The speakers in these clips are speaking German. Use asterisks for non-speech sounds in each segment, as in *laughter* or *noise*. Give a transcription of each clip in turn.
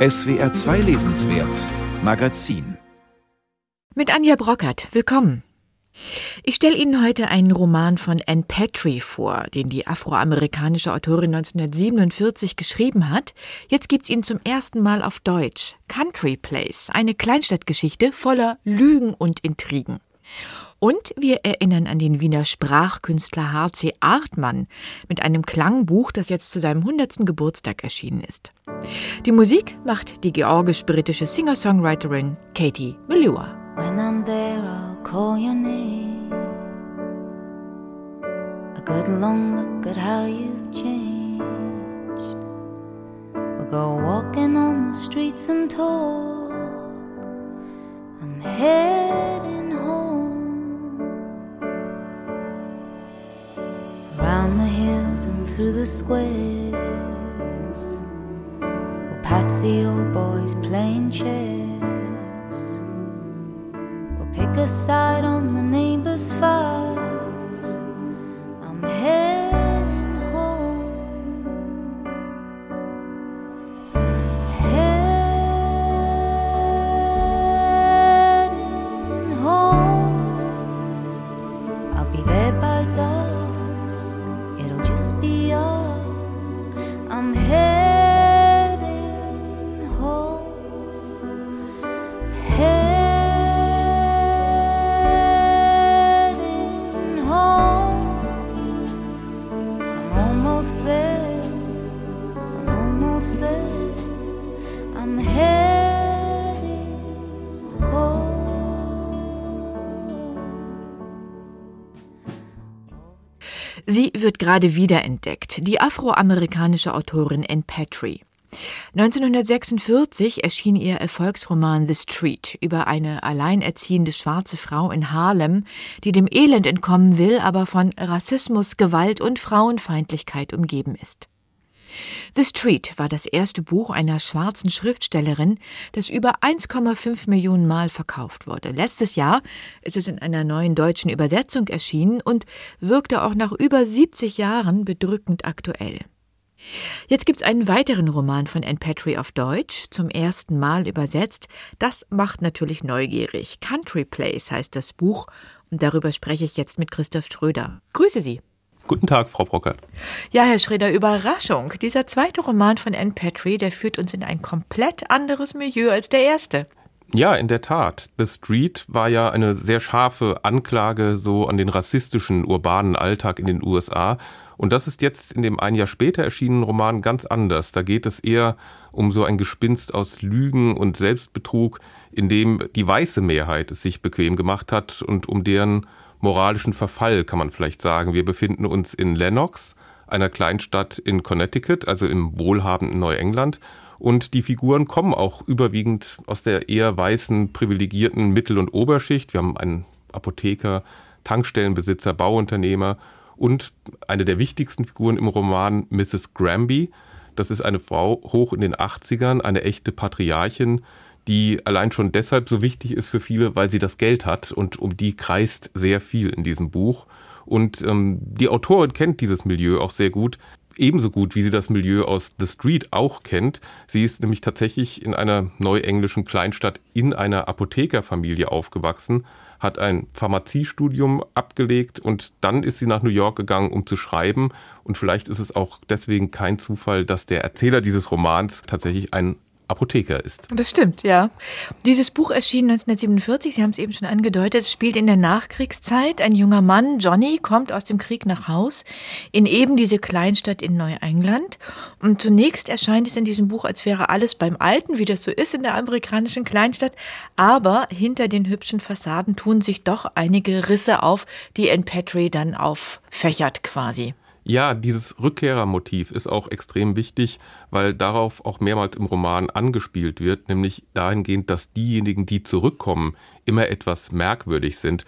SWR 2 Lesenswert Magazin Mit Anja Brockert, willkommen. Ich stelle Ihnen heute einen Roman von Anne Petrie vor, den die afroamerikanische Autorin 1947 geschrieben hat. Jetzt gibt's ihn zum ersten Mal auf Deutsch. Country Place, eine Kleinstadtgeschichte voller Lügen und Intrigen. Und wir erinnern an den Wiener Sprachkünstler H.C. Artmann mit einem Klangbuch, das jetzt zu seinem 100. Geburtstag erschienen ist. Die Musik macht die georgisch-britische Singer-Songwriterin Katie Melua. When I'm there, I'll call your name. A good long look at how you've changed. We'll go walking on the streets and talk. I'm heading Around the hills and through the squares. We'll pass the old boys playing chess. We'll pick a side on the neighbor's fights. I'm heading Sie wird gerade wiederentdeckt, die afroamerikanische Autorin Anne Petrie. 1946 erschien ihr Erfolgsroman The Street über eine alleinerziehende schwarze Frau in Harlem, die dem Elend entkommen will, aber von Rassismus, Gewalt und Frauenfeindlichkeit umgeben ist. The Street war das erste Buch einer schwarzen Schriftstellerin, das über 1,5 Millionen Mal verkauft wurde. Letztes Jahr ist es in einer neuen deutschen Übersetzung erschienen und wirkte auch nach über 70 Jahren bedrückend aktuell. Jetzt gibt's einen weiteren Roman von Anne Petrie auf Deutsch, zum ersten Mal übersetzt. Das macht natürlich neugierig. Country Place heißt das Buch und darüber spreche ich jetzt mit Christoph Schröder. Grüße Sie. Guten Tag, Frau Brockert. Ja, Herr Schröder, Überraschung. Dieser zweite Roman von Anne Petrie, der führt uns in ein komplett anderes Milieu als der erste. Ja, in der Tat. The Street war ja eine sehr scharfe Anklage so an den rassistischen urbanen Alltag in den USA. Und das ist jetzt in dem ein Jahr später erschienenen Roman ganz anders. Da geht es eher um so ein Gespinst aus Lügen und Selbstbetrug, in dem die weiße Mehrheit es sich bequem gemacht hat und um deren moralischen Verfall, kann man vielleicht sagen. Wir befinden uns in Lennox, einer Kleinstadt in Connecticut, also im wohlhabenden Neuengland. Und die Figuren kommen auch überwiegend aus der eher weißen, privilegierten Mittel- und Oberschicht. Wir haben einen Apotheker, Tankstellenbesitzer, Bauunternehmer und eine der wichtigsten Figuren im Roman, Mrs. Granby. Das ist eine Frau hoch in den 80ern, eine echte Patriarchin, die allein schon deshalb so wichtig ist für viele, weil sie das Geld hat und um die kreist sehr viel in diesem Buch. Und ähm, die Autorin kennt dieses Milieu auch sehr gut, ebenso gut wie sie das Milieu aus The Street auch kennt. Sie ist nämlich tatsächlich in einer neuenglischen Kleinstadt in einer Apothekerfamilie aufgewachsen, hat ein Pharmaziestudium abgelegt und dann ist sie nach New York gegangen, um zu schreiben. Und vielleicht ist es auch deswegen kein Zufall, dass der Erzähler dieses Romans tatsächlich ein Apotheker ist. Das stimmt, ja. Dieses Buch erschien 1947, Sie haben es eben schon angedeutet, es spielt in der Nachkriegszeit. Ein junger Mann, Johnny, kommt aus dem Krieg nach Haus in eben diese Kleinstadt in Neuengland. Und zunächst erscheint es in diesem Buch, als wäre alles beim Alten, wie das so ist in der amerikanischen Kleinstadt. Aber hinter den hübschen Fassaden tun sich doch einige Risse auf, die Anne Petrie dann auffächert quasi. Ja, dieses Rückkehrermotiv ist auch extrem wichtig, weil darauf auch mehrmals im Roman angespielt wird, nämlich dahingehend, dass diejenigen, die zurückkommen, immer etwas merkwürdig sind,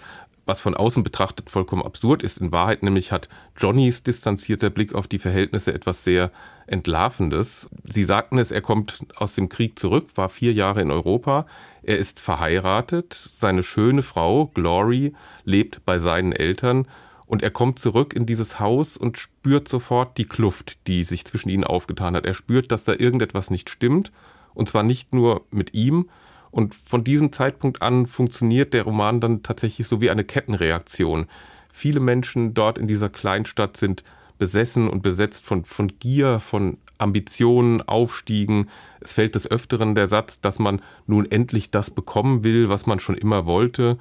was von außen betrachtet vollkommen absurd ist. In Wahrheit nämlich hat Johnnys distanzierter Blick auf die Verhältnisse etwas sehr Entlarvendes. Sie sagten es, er kommt aus dem Krieg zurück, war vier Jahre in Europa, er ist verheiratet, seine schöne Frau, Glory, lebt bei seinen Eltern und er kommt zurück in dieses Haus und spürt sofort die Kluft, die sich zwischen ihnen aufgetan hat. Er spürt, dass da irgendetwas nicht stimmt Und zwar nicht nur mit ihm. Und von diesem Zeitpunkt an funktioniert der Roman dann tatsächlich so wie eine Kettenreaktion. Viele Menschen dort in dieser Kleinstadt sind besessen und besetzt von, von Gier, von Ambitionen, Aufstiegen. Es fällt des Öfteren der Satz, dass man nun endlich das bekommen will, was man schon immer wollte.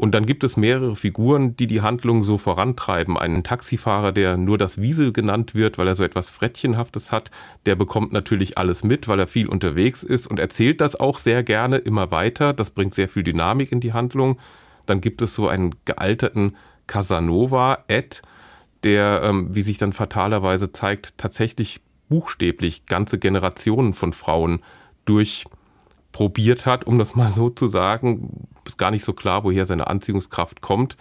Und dann gibt es mehrere Figuren, die die Handlung so vorantreiben. Einen Taxifahrer, der nur das Wiesel genannt wird, weil er so etwas Frettchenhaftes hat, der bekommt natürlich alles mit, weil er viel unterwegs ist und erzählt das auch sehr gerne immer weiter. Das bringt sehr viel Dynamik in die Handlung. Dann gibt es so einen gealterten Casanova, Ed, der, ähm, wie sich dann fatalerweise zeigt, tatsächlich buchstäblich ganze Generationen von Frauen durchprobiert hat, um das mal so zu sagen. Ist gar nicht so klar, woher seine Anziehungskraft kommt.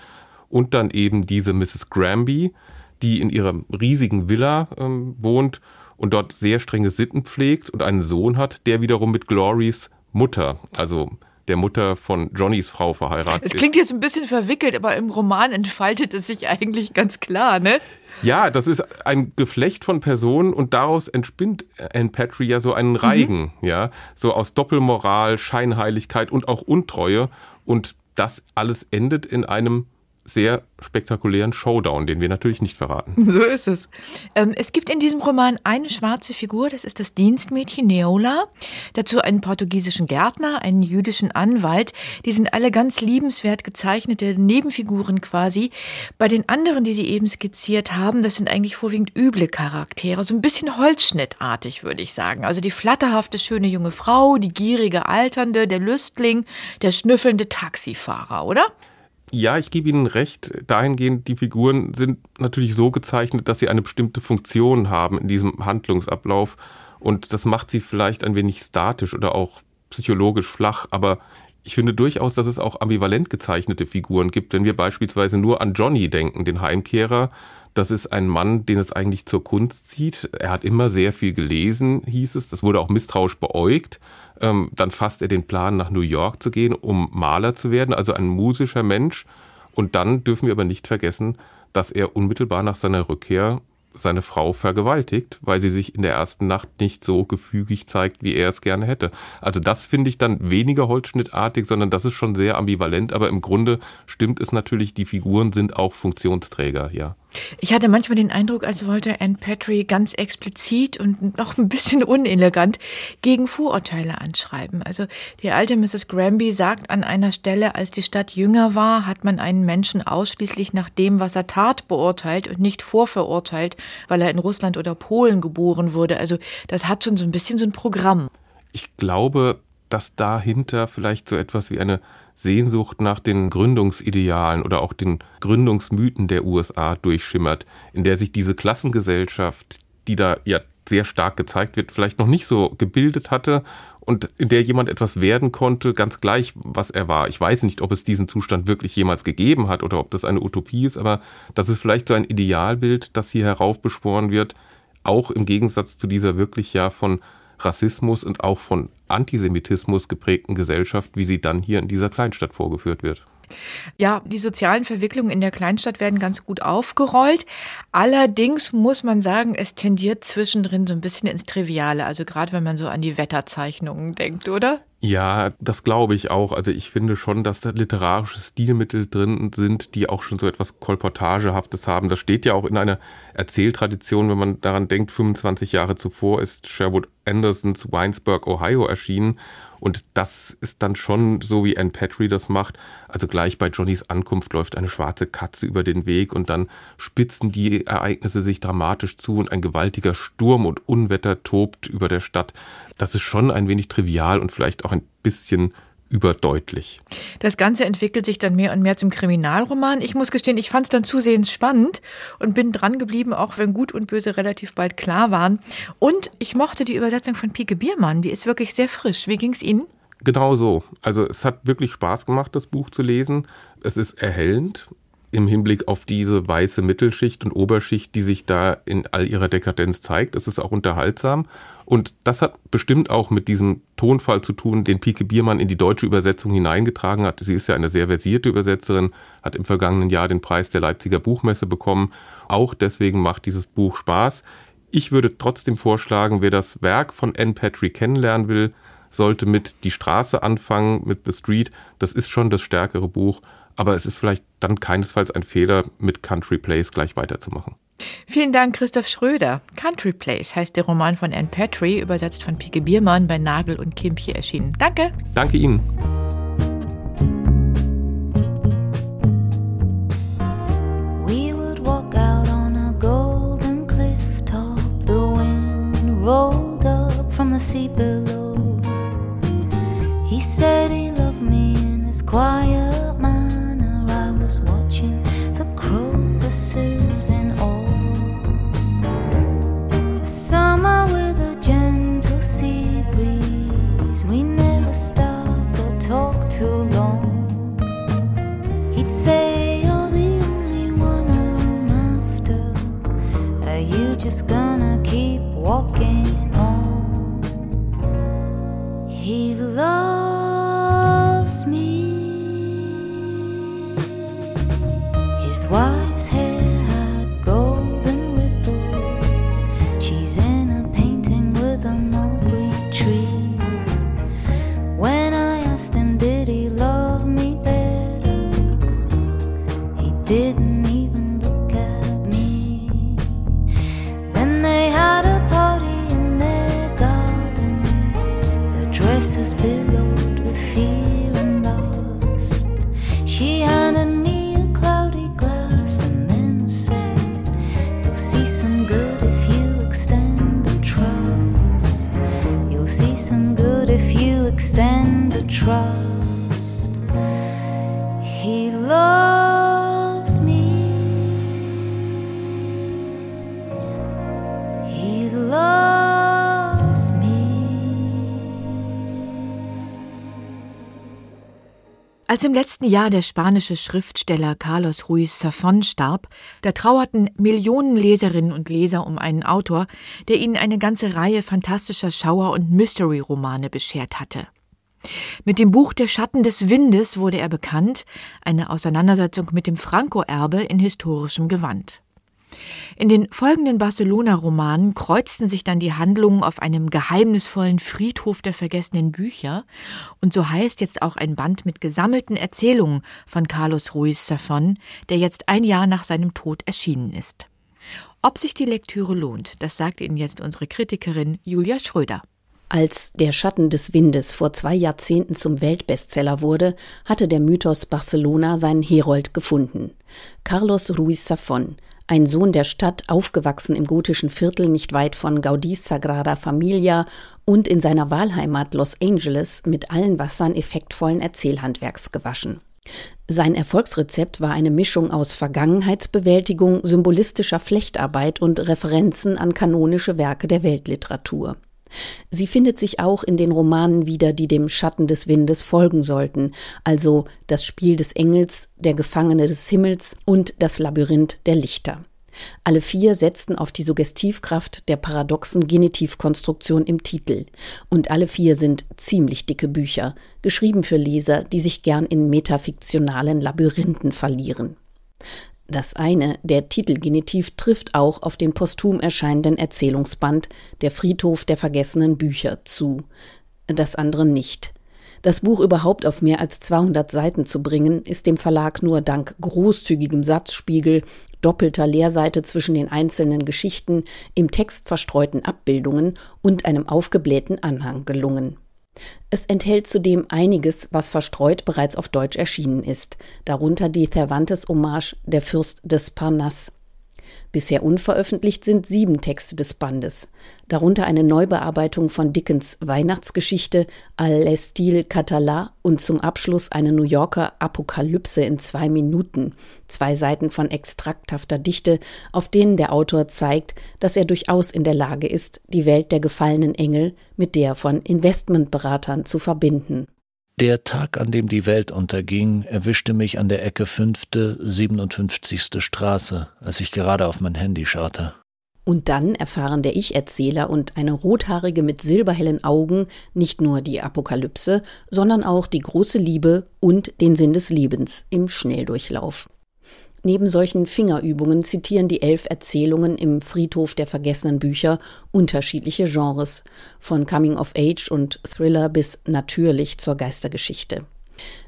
Und dann eben diese Mrs. Granby, die in ihrer riesigen Villa ähm, wohnt und dort sehr strenge Sitten pflegt und einen Sohn hat, der wiederum mit Glorys Mutter, also der Mutter von Johnnys Frau verheiratet ist. Es klingt jetzt ein bisschen verwickelt, aber im Roman entfaltet es sich eigentlich ganz klar, ne? Ja, das ist ein Geflecht von Personen und daraus entspinnt Anne Patry ja so einen Reigen, mhm. ja, so aus Doppelmoral, Scheinheiligkeit und auch Untreue und das alles endet in einem sehr spektakulären Showdown, den wir natürlich nicht verraten. *laughs* So ist es. Ähm, es gibt in diesem Roman eine schwarze Figur, das ist das Dienstmädchen Neola. Dazu einen portugiesischen Gärtner, einen jüdischen Anwalt. Die sind alle ganz liebenswert gezeichnete Nebenfiguren quasi. Bei den anderen, die Sie eben skizziert haben, das sind eigentlich vorwiegend üble Charaktere, so ein bisschen holzschnittartig, würde ich sagen. Also die flatterhafte, schöne junge Frau, die gierige Alternde, der Lüstling, der schnüffelnde Taxifahrer, oder? Ja, ich gebe Ihnen recht. Dahingehend, die Figuren sind natürlich so gezeichnet, dass sie eine bestimmte Funktion haben in diesem Handlungsablauf. Und das macht sie vielleicht ein wenig statisch oder auch psychologisch flach. Aber ich finde durchaus, dass es auch ambivalent gezeichnete Figuren gibt. Wenn wir beispielsweise nur an Johnny denken, den Heimkehrer, das ist ein Mann, den es eigentlich zur Kunst zieht. Er hat immer sehr viel gelesen, hieß es. Das wurde auch misstrauisch beäugt. Ähm, dann fasst er den Plan, nach New York zu gehen, um Maler zu werden, also ein musischer Mensch. Und dann dürfen wir aber nicht vergessen, dass er unmittelbar nach seiner Rückkehr seine Frau vergewaltigt, weil sie sich in der ersten Nacht nicht so gefügig zeigt, wie er es gerne hätte. Also das finde ich dann weniger holzschnittartig, sondern das ist schon sehr ambivalent, aber im Grunde stimmt es natürlich, die Figuren sind auch Funktionsträger, ja. Ich hatte manchmal den Eindruck, als wollte Anne Patry ganz explizit und noch ein bisschen *laughs* unelegant gegen Vorurteile anschreiben. Also die alte Mrs. Granby sagt an einer Stelle, als die Stadt jünger war, hat man einen Menschen ausschließlich nach dem, was er tat, beurteilt und nicht vorverurteilt, weil er in Russland oder Polen geboren wurde. Also das hat schon so ein bisschen so ein Programm. Ich glaube, dass dahinter vielleicht so etwas wie eine Sehnsucht nach den Gründungsidealen oder auch den Gründungsmythen der USA durchschimmert, in der sich diese Klassengesellschaft, die da ja sehr stark gezeigt wird, vielleicht noch nicht so gebildet hatte und in der jemand etwas werden konnte, ganz gleich, was er war. Ich weiß nicht, ob es diesen Zustand wirklich jemals gegeben hat oder ob das eine Utopie ist, aber das ist vielleicht so ein Idealbild, das hier heraufbeschworen wird, auch im Gegensatz zu dieser wirklich ja von Rassismus und auch von Antisemitismus geprägten Gesellschaft, wie sie dann hier in dieser Kleinstadt vorgeführt wird. Ja, die sozialen Verwicklungen in der Kleinstadt werden ganz gut aufgerollt. Allerdings muss man sagen, es tendiert zwischendrin so ein bisschen ins Triviale. Also gerade wenn man so an die Wetterzeichnungen denkt, oder? Ja, das glaube ich auch. Also ich finde schon, dass da literarische Stilmittel drin sind, die auch schon so etwas Kolportagehaftes haben. Das steht ja auch in einer Erzähltradition, wenn man daran denkt, 25 Jahre zuvor ist Sherwood Andersons Winesburg, Ohio erschienen. Und das ist dann schon so, wie Anne Petrie das macht. Also gleich bei Johnnys Ankunft läuft eine schwarze Katze über den Weg und dann spitzen die Ereignisse sich dramatisch zu und ein gewaltiger Sturm und Unwetter tobt über der Stadt. Das ist schon ein wenig trivial und vielleicht auch ein bisschen überdeutlich. Das Ganze entwickelt sich dann mehr und mehr zum Kriminalroman. Ich muss gestehen, ich fand es dann zusehends spannend und bin dran geblieben, auch wenn Gut und Böse relativ bald klar waren. Und ich mochte die Übersetzung von Pike Biermann, die ist wirklich sehr frisch. Wie ging es Ihnen? Genau so. Also es hat wirklich Spaß gemacht, das Buch zu lesen. Es ist erhellend im Hinblick auf diese weiße Mittelschicht und Oberschicht, die sich da in all ihrer Dekadenz zeigt. Es ist auch unterhaltsam. Und das hat bestimmt auch mit diesem Tonfall zu tun, den Pike Biermann in die deutsche Übersetzung hineingetragen hat. Sie ist ja eine sehr versierte Übersetzerin, hat im vergangenen Jahr den Preis der Leipziger Buchmesse bekommen. Auch deswegen macht dieses Buch Spaß. Ich würde trotzdem vorschlagen, wer das Werk von Anne Patry kennenlernen will, sollte mit Die Straße anfangen, mit The Street. Das ist schon das stärkere Buch, aber es ist vielleicht dann keinesfalls ein Fehler, mit Country Place gleich weiterzumachen. Vielen Dank, Christoph Schröder. Country Place heißt der Roman von Anne Patry, übersetzt von Pike Biermann bei Nagel und Kimpje erschienen. Danke. Danke Ihnen. Als im letzten Jahr der spanische Schriftsteller Carlos Ruiz Zafón starb, da trauerten Millionen Leserinnen und Leser um einen Autor, der ihnen eine ganze Reihe fantastischer Schauer- und Mystery-Romane beschert hatte. Mit dem Buch Der Schatten des Windes wurde er bekannt, eine Auseinandersetzung mit dem Franco-Erbe in historischem Gewand. In den folgenden Barcelona-Romanen kreuzten sich dann die Handlungen auf einem geheimnisvollen Friedhof der vergessenen Bücher, und so heißt jetzt auch ein Band mit gesammelten Erzählungen von Carlos Ruiz Zafón, der jetzt ein Jahr nach seinem Tod erschienen ist. Ob sich die Lektüre lohnt, das sagt Ihnen jetzt unsere Kritikerin Julia Schröder. Als Der Schatten des Windes vor zwei Jahrzehnten zum Weltbestseller wurde, hatte der Mythos Barcelona seinen Herold gefunden. Carlos Ruiz Zafón, ein Sohn der Stadt, aufgewachsen im gotischen Viertel nicht weit von Gaudís Sagrada Familia und in seiner Wahlheimat Los Angeles mit allen Wassern effektvollen Erzählhandwerks gewaschen. Sein Erfolgsrezept war eine Mischung aus Vergangenheitsbewältigung, symbolistischer Flechtarbeit und Referenzen an kanonische Werke der Weltliteratur. Sie findet sich auch in den Romanen wieder, die dem Schatten des Windes folgen sollten, also das Spiel des Engels, der Gefangene des Himmels und das Labyrinth der Lichter. Alle vier setzten auf die Suggestivkraft der paradoxen Genitivkonstruktion im Titel. Und alle vier sind ziemlich dicke Bücher, geschrieben für Leser, die sich gern in metafiktionalen Labyrinthen verlieren. Das eine, der Titelgenitiv, trifft auch auf den posthum erscheinenden Erzählungsband Der Friedhof der vergessenen Bücher zu. Das andere nicht. Das Buch überhaupt auf mehr als 200 Seiten zu bringen, ist dem Verlag nur dank großzügigem Satzspiegel, doppelter Leerseite zwischen den einzelnen Geschichten, im Text verstreuten Abbildungen und einem aufgeblähten Anhang gelungen. Es enthält zudem einiges, was verstreut bereits auf Deutsch erschienen ist, darunter die Cervantes-Hommage Der Fürst des Parnasse. Bisher unveröffentlicht sind sieben Texte des Bandes, darunter eine Neubearbeitung von Dickens Weihnachtsgeschichte Al Estil Català und zum Abschluss eine New Yorker Apokalypse in zwei Minuten, zwei Seiten von extrakthafter Dichte, auf denen der Autor zeigt, dass er durchaus in der Lage ist, die Welt der gefallenen Engel mit der von Investmentberatern zu verbinden. Der Tag, an dem die Welt unterging, erwischte mich an der Ecke fünfte, 57. Straße, als ich gerade auf mein Handy schaute. Und dann erfahren der Ich-Erzähler und eine Rothaarige mit silberhellen Augen nicht nur die Apokalypse, sondern auch die große Liebe und den Sinn des Lebens im Schnelldurchlauf. Neben solchen Fingerübungen zitieren die elf Erzählungen im Friedhof der vergessenen Bücher unterschiedliche Genres, von Coming of Age und Thriller bis natürlich zur Geistergeschichte.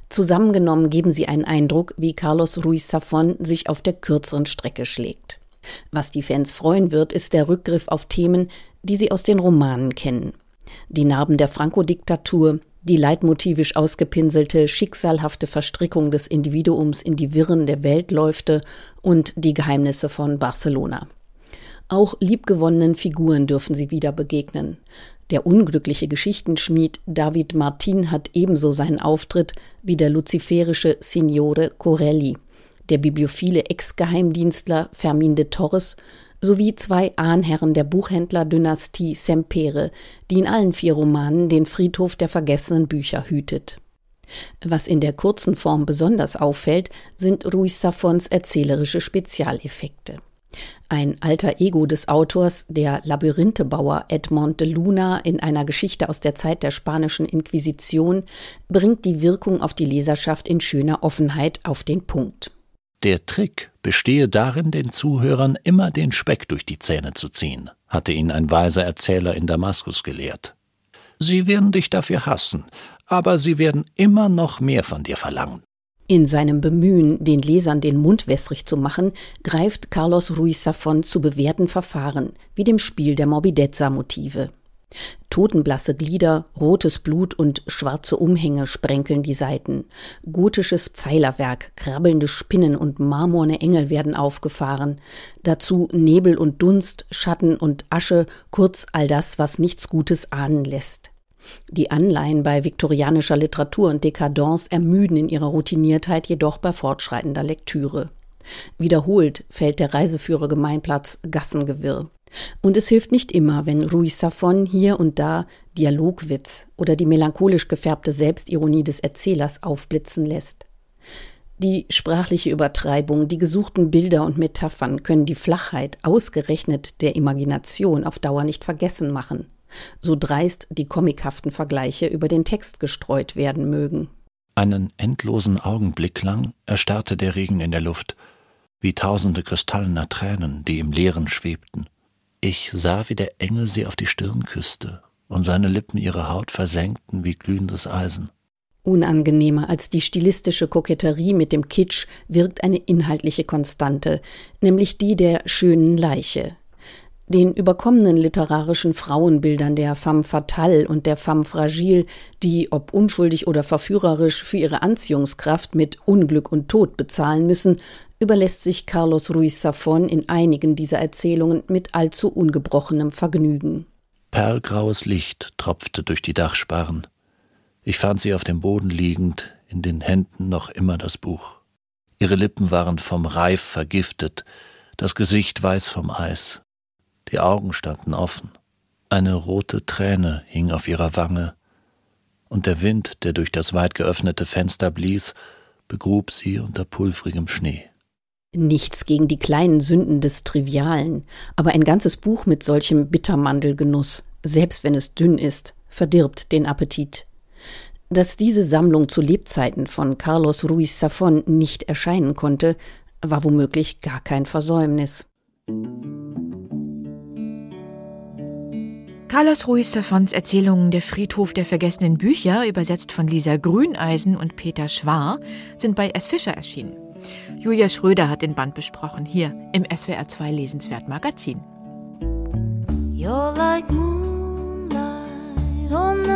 Zusammengenommen geben sie einen Eindruck, wie Carlos Ruiz Zafón sich auf der kürzeren Strecke schlägt. Was die Fans freuen wird, ist der Rückgriff auf Themen, die sie aus den Romanen kennen. Die Narben der Franco-Diktatur, die leitmotivisch ausgepinselte, schicksalhafte Verstrickung des Individuums in die Wirren der Weltläufte und die Geheimnisse von Barcelona. Auch liebgewonnenen Figuren dürfen sie wieder begegnen. Der unglückliche Geschichtenschmied David Martin hat ebenso seinen Auftritt wie der luziferische Signore Corelli, der bibliophile Ex-Geheimdienstler Fermin de Torres sowie zwei Ahnherren der Buchhändler-Dynastie Sempere, die in allen vier Romanen den Friedhof der vergessenen Bücher hütet. Was in der kurzen Form besonders auffällt, sind Ruiz Safons erzählerische Spezialeffekte. Ein alter Ego des Autors, der Labyrinthebauer Edmond de Luna in einer Geschichte aus der Zeit der spanischen Inquisition, bringt die Wirkung auf die Leserschaft in schöner Offenheit auf den Punkt. Der Trick bestehe darin, den Zuhörern immer den Speck durch die Zähne zu ziehen, hatte ihn ein weiser Erzähler in Damaskus gelehrt. Sie werden dich dafür hassen, aber sie werden immer noch mehr von dir verlangen. In seinem Bemühen, den Lesern den Mund wässrig zu machen, greift Carlos Ruiz Zafón zu bewährten Verfahren, wie dem Spiel der Morbidezza-Motive. Totenblasse Glieder, rotes Blut und schwarze Umhänge sprenkeln die Seiten. Gotisches Pfeilerwerk, krabbelnde Spinnen und marmorne Engel werden aufgefahren. Dazu Nebel und Dunst, Schatten und Asche, kurz all das, was nichts Gutes ahnen lässt. Die Anleihen bei viktorianischer Literatur und Dekadence ermüden in ihrer Routiniertheit jedoch bei fortschreitender Lektüre. Wiederholt fällt der Reiseführer Gemeinplatz Gassengewirr. Und es hilft nicht immer, wenn Ruiz Safon hier und da Dialogwitz oder die melancholisch gefärbte Selbstironie des Erzählers aufblitzen lässt. Die sprachliche Übertreibung, die gesuchten Bilder und Metaphern können die Flachheit ausgerechnet der Imagination auf Dauer nicht vergessen machen, so dreist die komikhaften Vergleiche über den Text gestreut werden mögen. Einen endlosen Augenblick lang erstarrte der Regen in der Luft, wie tausende kristallener Tränen, die im Leeren schwebten. Ich sah, wie der Engel sie auf die Stirn küsste und seine Lippen ihre Haut versenkten wie glühendes Eisen. Unangenehmer als die stilistische Koketterie mit dem Kitsch wirkt eine inhaltliche Konstante, nämlich die der schönen Leiche. Den überkommenen literarischen Frauenbildern der femme fatale und der femme fragile, die, ob unschuldig oder verführerisch, für ihre Anziehungskraft mit Unglück und Tod bezahlen müssen, überlässt sich Carlos Ruiz Zafón in einigen dieser Erzählungen mit allzu ungebrochenem Vergnügen. Perlgraues Licht tropfte durch die Dachsparren. Ich fand sie auf dem Boden liegend, in den Händen noch immer das Buch. Ihre Lippen waren vom Reif vergiftet, das Gesicht weiß vom Eis. Die Augen standen offen. Eine rote Träne hing auf ihrer Wange, und der Wind, der durch das weit geöffnete Fenster blies, begrub sie unter pulvrigem Schnee. Nichts gegen die kleinen Sünden des Trivialen, aber ein ganzes Buch mit solchem Bittermandelgenuss, selbst wenn es dünn ist, verdirbt den Appetit. Dass diese Sammlung zu Lebzeiten von Carlos Ruiz Zafón nicht erscheinen konnte, war womöglich gar kein Versäumnis. Carlos Ruiz Zafons Erzählungen Der Friedhof der vergessenen Bücher, übersetzt von Lisa Grüneisen und Peter Schwar, sind bei S. Fischer erschienen. Julia Schröder hat den Band besprochen, hier im SWR 2 Lesenswert Magazin. You're like moonlight on the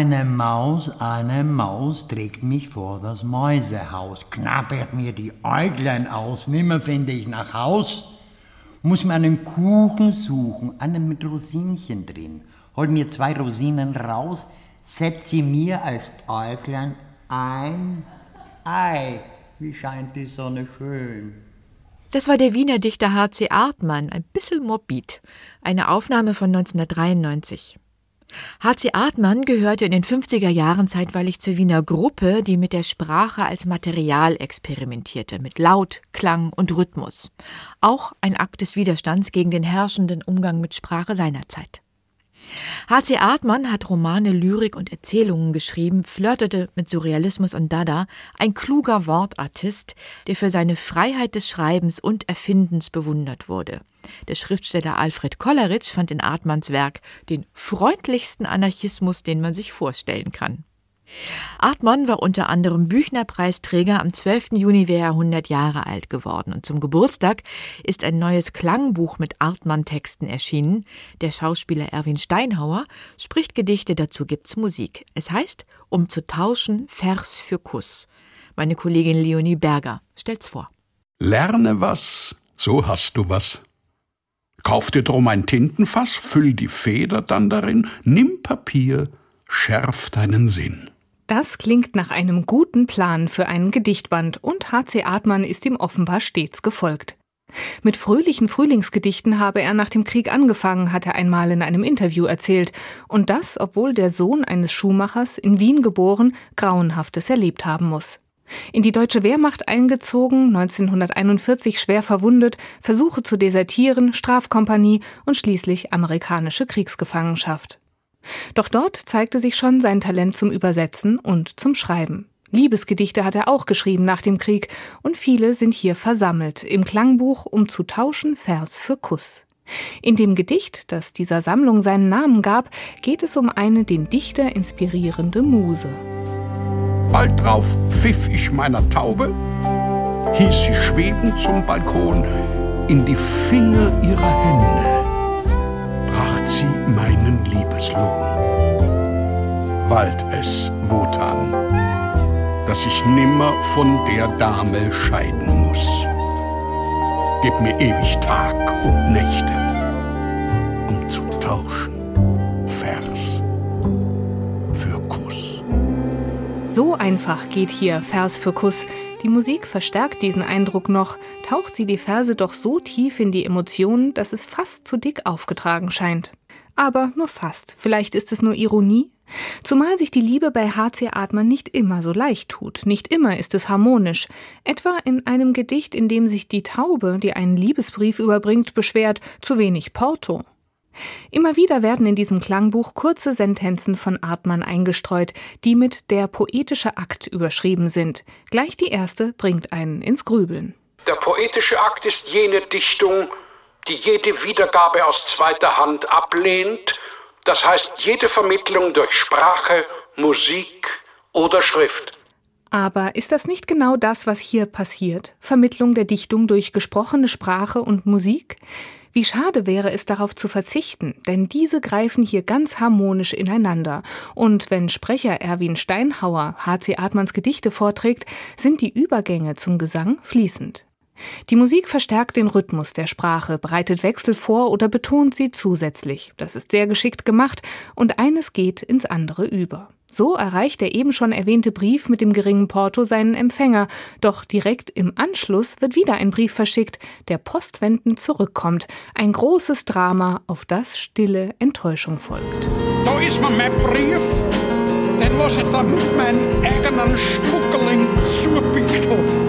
Eine Maus, eine Maus trägt mich vor das Mäusehaus, knabbert mir die Äuglein aus, nimmer finde ich nach Haus. Muss mir einen Kuchen suchen, einen mit Rosinchen drin. Hol mir zwei Rosinen raus, setz sie mir als Äuglein ein. Ei, wie scheint die Sonne schön. Das war der Wiener Dichter H.C. Artmann, ein bisschen morbid. Eine Aufnahme von 1993. H.C. Artmann gehörte in den 50er Jahren zeitweilig zur Wiener Gruppe, die mit der Sprache als Material experimentierte, mit Laut, Klang und Rhythmus. Auch ein Akt des Widerstands gegen den herrschenden Umgang mit Sprache seiner Zeit. H.C. Artmann hat Romane, Lyrik und Erzählungen geschrieben, flirtete mit Surrealismus und Dada, ein kluger Wortartist, der für seine Freiheit des Schreibens und Erfindens bewundert wurde. Der Schriftsteller Alfred Kolleritsch fand in Artmanns Werk den freundlichsten Anarchismus, den man sich vorstellen kann. Artmann war unter anderem Büchnerpreisträger. Am 12. Juni wäre er 100 Jahre alt geworden. Und zum Geburtstag ist ein neues Klangbuch mit Artmann-Texten erschienen. Der Schauspieler Erwin Steinhauer spricht Gedichte, dazu gibt's Musik. Es heißt, um zu tauschen, Vers für Kuss. Meine Kollegin Leonie Berger stellt's vor. Lerne was, so hast du was. Kauf dir drum ein Tintenfass, füll die Feder dann darin, nimm Papier, schärf deinen Sinn. Das klingt nach einem guten Plan für einen Gedichtband und H.C. Artmann ist ihm offenbar stets gefolgt. Mit fröhlichen Frühlingsgedichten habe er nach dem Krieg angefangen, hat er einmal in einem Interview erzählt. Und das, obwohl der Sohn eines Schuhmachers, in Wien geboren, Grauenhaftes erlebt haben muss. In die deutsche Wehrmacht eingezogen, 1941 schwer verwundet, Versuche zu desertieren, Strafkompanie und schließlich amerikanische Kriegsgefangenschaft. Doch dort zeigte sich schon sein Talent zum Übersetzen und zum Schreiben. Liebesgedichte hat er auch geschrieben nach dem Krieg und viele sind hier versammelt im Klangbuch um zu tauschen Vers für Kuss. In dem Gedicht, das dieser Sammlung seinen Namen gab, geht es um eine den Dichter inspirierende Muse. Bald drauf pfiff ich meiner Taube, hieß sie schweben zum Balkon, in die Finger ihrer Hände bracht sie Liebeslohn. Wald es, Wotan, dass ich nimmer von der Dame scheiden muss. Gib mir ewig Tag und Nächte, um zu tauschen, Vers für Kuss. So einfach geht hier Vers für Kuss. Die Musik verstärkt diesen Eindruck noch, taucht sie die Verse doch so tief in die Emotionen, dass es fast zu dick aufgetragen scheint. Aber nur fast. Vielleicht ist es nur Ironie? Zumal sich die Liebe bei H.C. Artmann nicht immer so leicht tut. Nicht immer ist es harmonisch. Etwa in einem Gedicht, in dem sich die Taube, die einen Liebesbrief überbringt, beschwert, zu wenig Porto. Immer wieder werden in diesem Klangbuch kurze Sentenzen von Artmann eingestreut, die mit der poetische Akt überschrieben sind. Gleich die erste bringt einen ins Grübeln. Der poetische Akt ist jene Dichtung, die jede Wiedergabe aus zweiter Hand ablehnt, das heißt jede Vermittlung durch Sprache, Musik oder Schrift. Aber ist das nicht genau das, was hier passiert? Vermittlung der Dichtung durch gesprochene Sprache und Musik? Wie schade wäre es darauf zu verzichten, denn diese greifen hier ganz harmonisch ineinander. Und wenn Sprecher Erwin Steinhauer H.C. Artmanns Gedichte vorträgt, sind die Übergänge zum Gesang fließend. Die Musik verstärkt den Rhythmus der Sprache, bereitet Wechsel vor oder betont sie zusätzlich. Das ist sehr geschickt gemacht und eines geht ins andere über. So erreicht der eben schon erwähnte Brief mit dem geringen Porto seinen Empfänger, doch direkt im Anschluss wird wieder ein Brief verschickt, der postwendend zurückkommt. Ein großes Drama, auf das stille Enttäuschung folgt. Da ist mir mein Brief, den was ich dann mit meinem eigenen Spuckerling zubickt hat.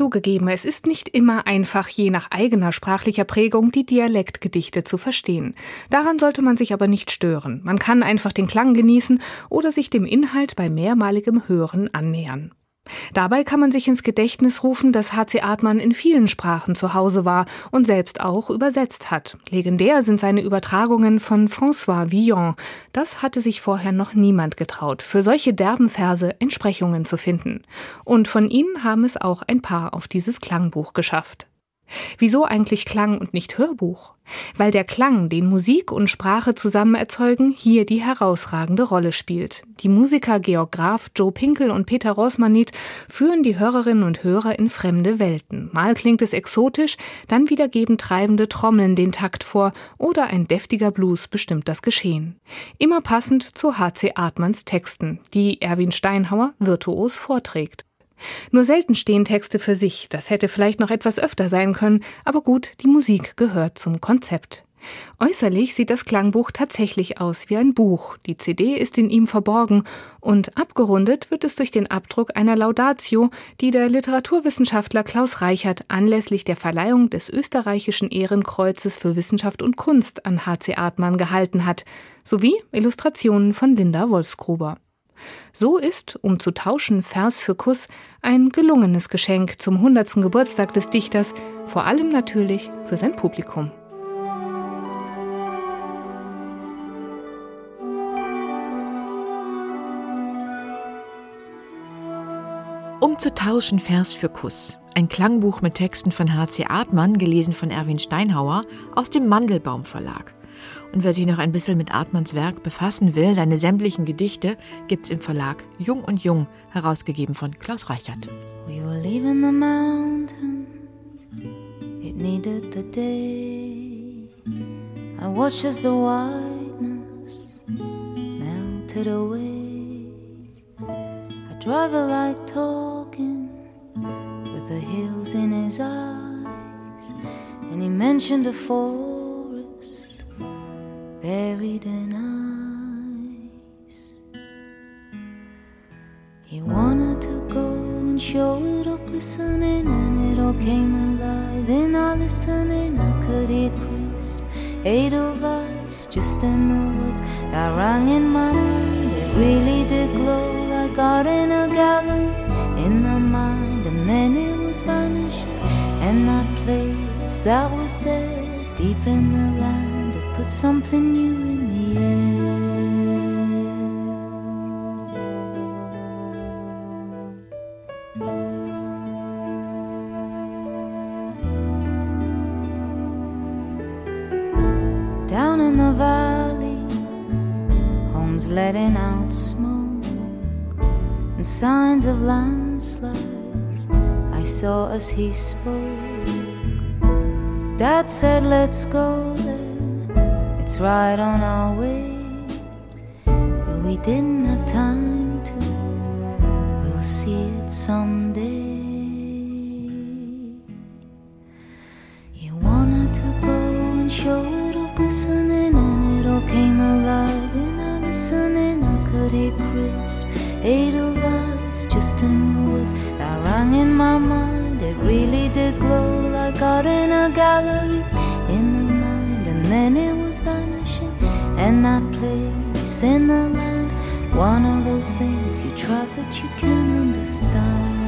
Zugegeben, es ist nicht immer einfach, je nach eigener sprachlicher Prägung die Dialektgedichte zu verstehen. Daran sollte man sich aber nicht stören. Man kann einfach den Klang genießen oder sich dem Inhalt bei mehrmaligem Hören annähern. Dabei kann man sich ins Gedächtnis rufen, dass H.C. Artmann in vielen Sprachen zu Hause war und selbst auch übersetzt hat. Legendär sind seine Übertragungen von François Villon. Das hatte sich vorher noch niemand getraut, für solche derben Verse Entsprechungen zu finden. Und von ihnen haben es auch ein paar auf dieses Klangbuch geschafft. Wieso eigentlich Klang und nicht Hörbuch? Weil der Klang, den Musik und Sprache zusammen erzeugen, hier die herausragende Rolle spielt. Die Musiker Georg Graf, Joe Pinkel und Peter Rosmanit führen die Hörerinnen und Hörer in fremde Welten. Mal klingt es exotisch, dann wieder geben treibende Trommeln den Takt vor oder ein deftiger Blues bestimmt das Geschehen. Immer passend zu H.C. Artmanns Texten, die Erwin Steinhauer virtuos vorträgt. Nur selten stehen Texte für sich, das hätte vielleicht noch etwas öfter sein können, aber gut, die Musik gehört zum Konzept. Äußerlich sieht das Klangbuch tatsächlich aus wie ein Buch. Die CD ist in ihm verborgen und abgerundet wird es durch den Abdruck einer Laudatio, die der Literaturwissenschaftler Klaus Reichert anlässlich der Verleihung des österreichischen Ehrenkreuzes für Wissenschaft und Kunst an HC Artmann gehalten hat, sowie Illustrationen von Linda Wolfsgruber. So ist, um zu tauschen Vers für Kuss, ein gelungenes Geschenk zum 100. Geburtstag des Dichters, vor allem natürlich für sein Publikum. Um zu tauschen Vers für Kuss. Ein Klangbuch mit Texten von H.C. Artmann, gelesen von Erwin Steinhauer, aus dem Mandelbaum Verlag. Und wer sich noch ein bisschen mit Artmanns Werk befassen will, seine sämtlichen Gedichte gibt's im Verlag Jung und Jung, herausgegeben von Klaus Reichert. We were leaving the mountain. It needed the day. I watched as the whiteness melted away. A driver like talking with the hills in his eyes. And he mentioned a fall buried in ice. He wanted to go and show it off glistening, and it all came alive. In our listening, I could hear crisp Edelweiss just in the woods that rang in my mind. It really did glow like art in a gallery in the mind, and then it was vanishing, and that place that was there deep in the land something new in the air. Down in the valley, homes letting out smoke and signs of landslides. I saw as he spoke. Dad said, Let's go there it's right on our way, but we didn't have time to. We'll see it someday. You wanted to go and show it off, glistening, and it all came alive. And I listening, I could hear crisp Edelweiss just in the woods that rang in my mind. It really did glow like art in a gallery in the mind, and then it vanishing, and that place in the land, one of those things you try but you can't understand.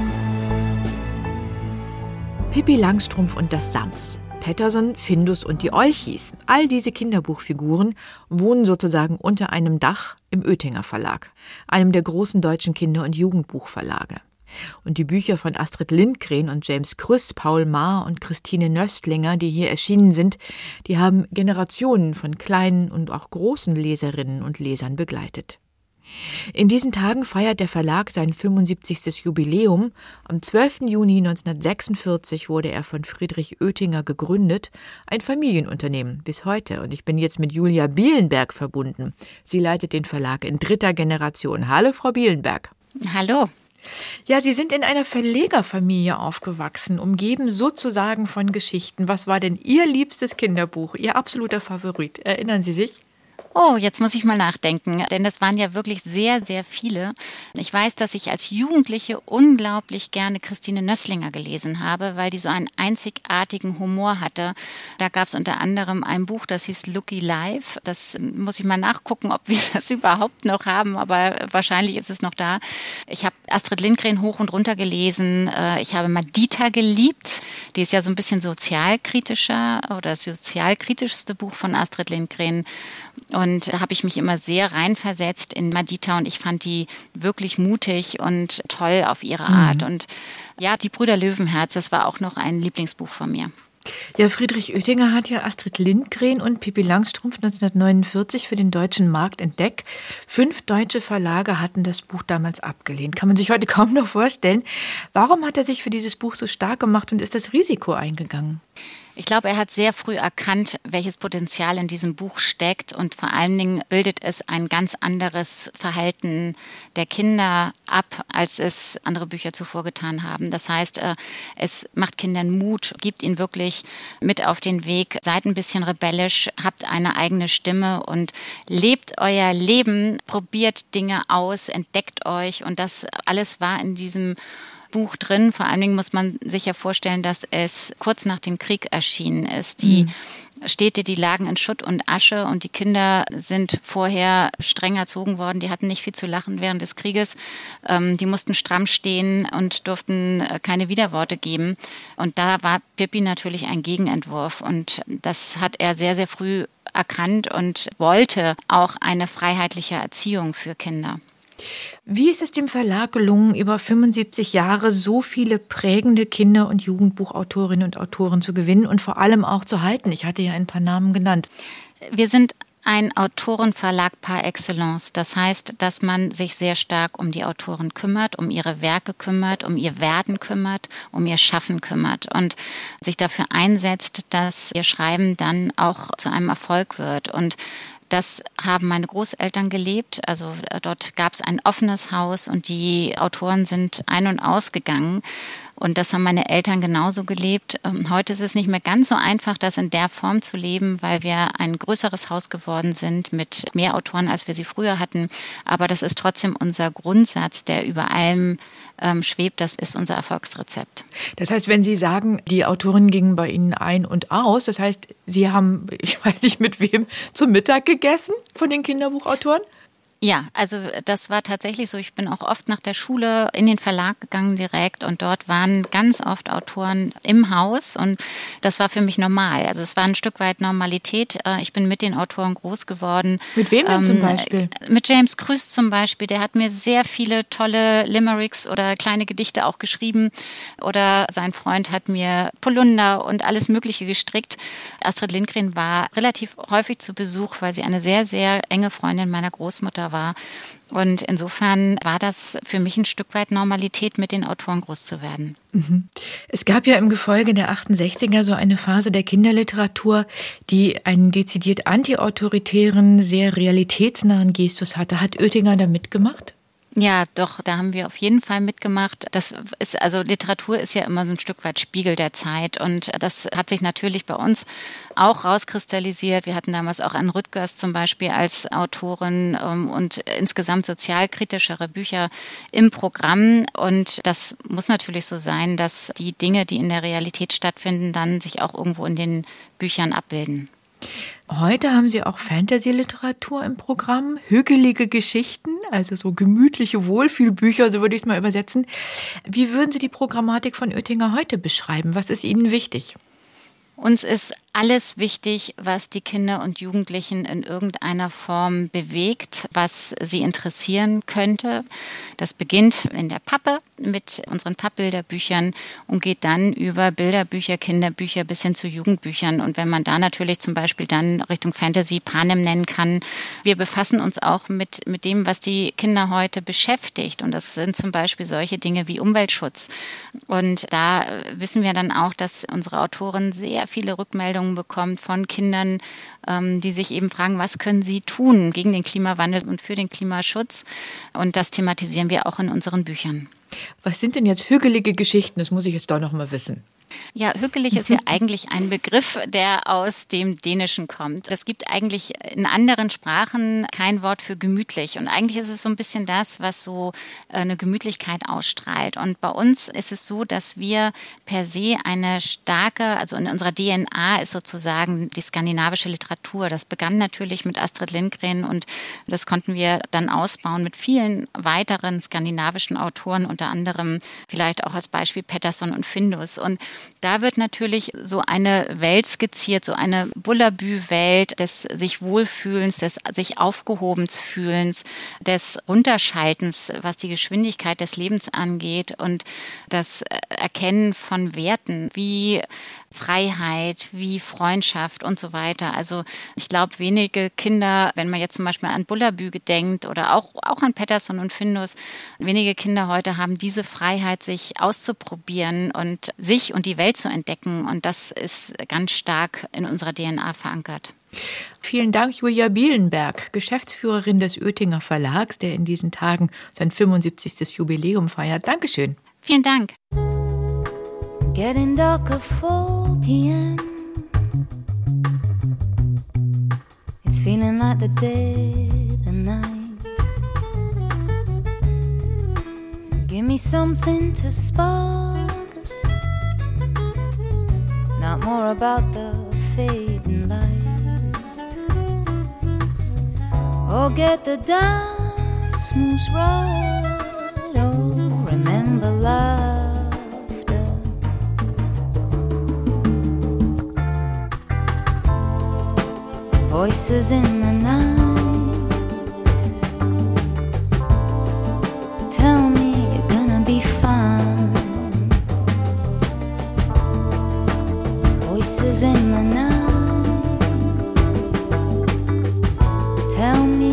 Pippi Langstrumpf und das Sams. Patterson, Findus und die Olchis. All diese Kinderbuchfiguren wohnen sozusagen unter einem Dach im Oettinger Verlag, einem der großen deutschen Kinder- und Jugendbuchverlage. Und die Bücher von Astrid Lindgren und James Krüss, Paul Maar und Christine Nöstlinger, die hier erschienen sind, die haben Generationen von kleinen und auch großen Leserinnen und Lesern begleitet. In diesen Tagen feiert der Verlag sein 75. Jubiläum. Am 12. Juni 1946 wurde er von Friedrich Oettinger gegründet, ein Familienunternehmen bis heute. Und ich bin jetzt mit Julia Bielenberg verbunden. Sie leitet den Verlag in dritter Generation. Hallo, Frau Bielenberg. Hallo. Ja, Sie sind in einer Verlegerfamilie aufgewachsen, umgeben sozusagen von Geschichten. Was war denn Ihr liebstes Kinderbuch, Ihr absoluter Favorit? Erinnern Sie sich? Oh, jetzt muss ich mal nachdenken, denn das waren ja wirklich sehr, sehr viele. Ich weiß, dass ich als Jugendliche unglaublich gerne Christine Nösslinger gelesen habe, weil die so einen einzigartigen Humor hatte. Da gab es unter anderem ein Buch, das hieß Looky Live. Das muss ich mal nachgucken, ob wir das *laughs* überhaupt noch haben, aber wahrscheinlich ist es noch da. Ich habe Astrid Lindgren hoch und runter gelesen. Äh, ich habe Madita geliebt. Die ist ja so ein bisschen sozialkritischer oder das sozialkritischste Buch von Astrid Lindgren. Da habe ich mich immer sehr reinversetzt in Madita und ich fand die wirklich mutig und toll auf ihre mhm. Art. Mhm. Und ja, die Brüder Löwenherz, das war auch noch ein Lieblingsbuch von mir. Ja, Friedrich Oettinger hat ja Astrid Lindgren und Pippi Langstrumpf 1949 für den deutschen Markt entdeckt. Fünf deutsche Verlage hatten das Buch damals abgelehnt. Kann man sich heute kaum noch vorstellen. Warum hat er sich für dieses Buch so stark gemacht und ist das Risiko eingegangen? Ich glaube, er hat sehr früh erkannt, welches Potenzial in diesem Buch steckt. Und vor allen Dingen bildet es ein ganz anderes Verhalten der Kinder ab, als es andere Bücher zuvor getan haben. Das heißt, äh, es macht Kindern Mut, gibt ihnen wirklich mit auf den Weg, seid ein bisschen rebellisch, habt eine eigene Stimme und lebt euer Leben, probiert Dinge aus, entdeckt euch. Und das alles war in diesem Buch drin. Vor allen Dingen muss man sich ja vorstellen, dass es kurz nach dem Krieg erschienen ist. Die mhm. Städte, die lagen in Schutt und Asche und die Kinder sind vorher streng erzogen worden. Die hatten nicht viel zu lachen während des Krieges. Ähm, die mussten stramm stehen und durften äh, keine Widerworte geben. Und da war Pippi natürlich ein Gegenentwurf. Und das hat er sehr, sehr früh erkannt und wollte auch eine freiheitliche Erziehung für Kinder. Wie ist es dem Verlag gelungen, über 75 Jahre so viele prägende Kinder- und Jugendbuchautorinnen und Autoren zu gewinnen und vor allem auch zu halten? Ich hatte ja ein paar Namen genannt. Wir sind ein Autorenverlag par excellence. Das heißt, dass man sich sehr stark um die Autoren kümmert, um ihre Werke kümmert, um ihr Werden kümmert, um ihr Schaffen kümmert und sich dafür einsetzt, dass ihr Schreiben dann auch zu einem Erfolg wird. Und das haben meine Großeltern gelebt. Also äh, dort gab es ein offenes Haus und die Autoren sind ein- und ausgegangen. Und das haben meine Eltern genauso gelebt. Ähm, heute ist es nicht mehr ganz so einfach, das in der Form zu leben, weil wir ein größeres Haus geworden sind mit mehr Autoren, als wir sie früher hatten. Aber das ist trotzdem unser Grundsatz, der über allem ähm, schwebt. Das ist unser Erfolgsrezept. Das heißt, wenn Sie sagen, die Autorinnen gingen bei Ihnen ein und aus, das heißt, Sie haben, *laughs* ich weiß nicht mit wem, zum Mittag gegessen von den Kinderbuchautoren? Ja, also das war tatsächlich so. Ich bin auch oft nach der Schule in den Verlag gegangen direkt und dort waren ganz oft Autoren im Haus und das war für mich normal. Also es war ein Stück weit Normalität. Äh, ich bin mit den Autoren groß geworden. Mit wem denn ähm, zum Beispiel? Mit James Krüß zum Beispiel. Der hat mir sehr viele tolle Limericks oder kleine Gedichte auch geschrieben oder sein Freund hat mir Polunder und alles Mögliche gestrickt. Astrid Lindgren war relativ häufig zu Besuch, weil sie eine sehr, sehr enge Freundin meiner Großmutter war. Und insofern war das für mich ein Stück weit Normalität, mit den Autoren groß zu werden. Mhm. Es gab ja im Gefolge der 68er so eine Phase der Kinderliteratur, die einen dezidiert antiautoritären, sehr realitätsnahen Gestus hatte. Hat Oettinger da mitgemacht? Ja, doch, da haben wir auf jeden Fall mitgemacht. Das ist, also Literatur ist ja immer so ein Stück weit Spiegel der Zeit und das hat sich natürlich bei uns auch rauskristallisiert. Wir hatten damals auch Anne Rüttgers zum Beispiel als Autorin ähm, und insgesamt sozialkritischere Bücher im Programm und das muss natürlich so sein, dass die Dinge, die in der Realität stattfinden, dann sich auch irgendwo in den Büchern abbilden. Heute haben Sie auch Fantasy-Literatur im Programm, hügelige Geschichten, also so gemütliche Wohlfühlbücher, so würde ich es mal übersetzen. Wie würden Sie die Programmatik von Oettinger heute beschreiben? Was ist Ihnen wichtig? Uns ist alles wichtig, was die Kinder und Jugendlichen in irgendeiner Form bewegt, was sie interessieren könnte. Das beginnt in der Pappe mit unseren Pappbilderbüchern und geht dann über Bilderbücher, Kinderbücher bis hin zu Jugendbüchern. Und wenn man da natürlich zum Beispiel dann Richtung Fantasy Panem nennen kann, wir befassen uns auch mit, mit dem, was die Kinder heute beschäftigt. Und das sind zum Beispiel solche Dinge wie Umweltschutz. Und da wissen wir dann auch, dass unsere Autoren sehr viele Rückmeldungen bekommt von Kindern, ähm, die sich eben fragen, was können sie tun gegen den Klimawandel und für den Klimaschutz. Und das thematisieren wir auch in unseren Büchern. Was sind denn jetzt hügelige Geschichten? Das muss ich jetzt doch noch mal wissen. Ja, hügelig ist ja eigentlich ein Begriff, der aus dem Dänischen kommt. Es gibt eigentlich in anderen Sprachen kein Wort für gemütlich. Und eigentlich ist es so ein bisschen das, was so äh, eine Gemütlichkeit ausstrahlt. Und bei uns ist es so, dass wir per se eine starke, also in unserer DNA ist sozusagen die skandinavische Literatur. Das begann natürlich mit Astrid Lindgren und das konnten wir dann ausbauen mit vielen weiteren skandinavischen Autoren, unter anderem vielleicht auch als Beispiel Pettersson und Findus. Und da wird natürlich so eine Welt skizziert, so eine Bullabü-Welt des sich Wohlfühlens, des sich aufgehobens fühlens, des Runterschaltens, was die Geschwindigkeit des Lebens angeht und das Erkennen von Werten wie Freiheit, wie Freundschaft und so weiter. Also ich glaube, wenige Kinder, wenn man jetzt zum Beispiel an Bullabü denkt oder auch, auch an Patterson und Findus, wenige Kinder heute haben diese Freiheit, sich auszuprobieren und sich und die Welt zu entdecken. Und das ist ganz stark in unserer DNA verankert. Vielen Dank, Julia Bielenberg, Geschäftsführerin des Oettinger Verlags, der in diesen Tagen sein 75. Jubiläum feiert. Dankeschön. Vielen Dank. Getting darker 4 p.m. It's feeling like the dead of night. Give me something to spark us. Not more about the fading light. Or get the dance moves right. Oh, remember love. Voices in the night. Tell me you're gonna be fine. Voices in the night. Tell me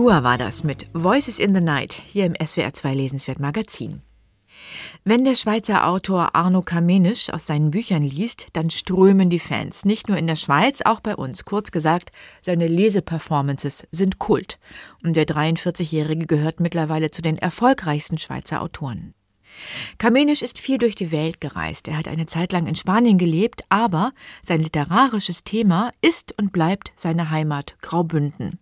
Milua war das mit Voices in the Night hier im SWR 2 Lesenswert Magazin. Wenn der Schweizer Autor Arno Kamenisch aus seinen Büchern liest, dann strömen die Fans. Nicht nur in der Schweiz, auch bei uns. Kurz gesagt, seine Leseperformances sind Kult. Und der 43-Jährige gehört mittlerweile zu den erfolgreichsten Schweizer Autoren. Kamenisch ist viel durch die Welt gereist. Er hat eine Zeit lang in Spanien gelebt, aber sein literarisches Thema ist und bleibt seine Heimat Graubünden.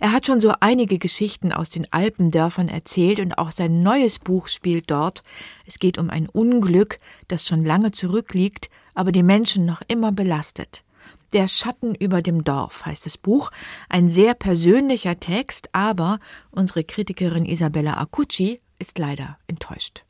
Er hat schon so einige Geschichten aus den Alpendörfern erzählt und auch sein neues Buch spielt dort. Es geht um ein Unglück, das schon lange zurückliegt, aber die Menschen noch immer belastet. Der Schatten über dem Dorf heißt das Buch, ein sehr persönlicher Text, aber unsere Kritikerin Isabella Acucci ist leider enttäuscht.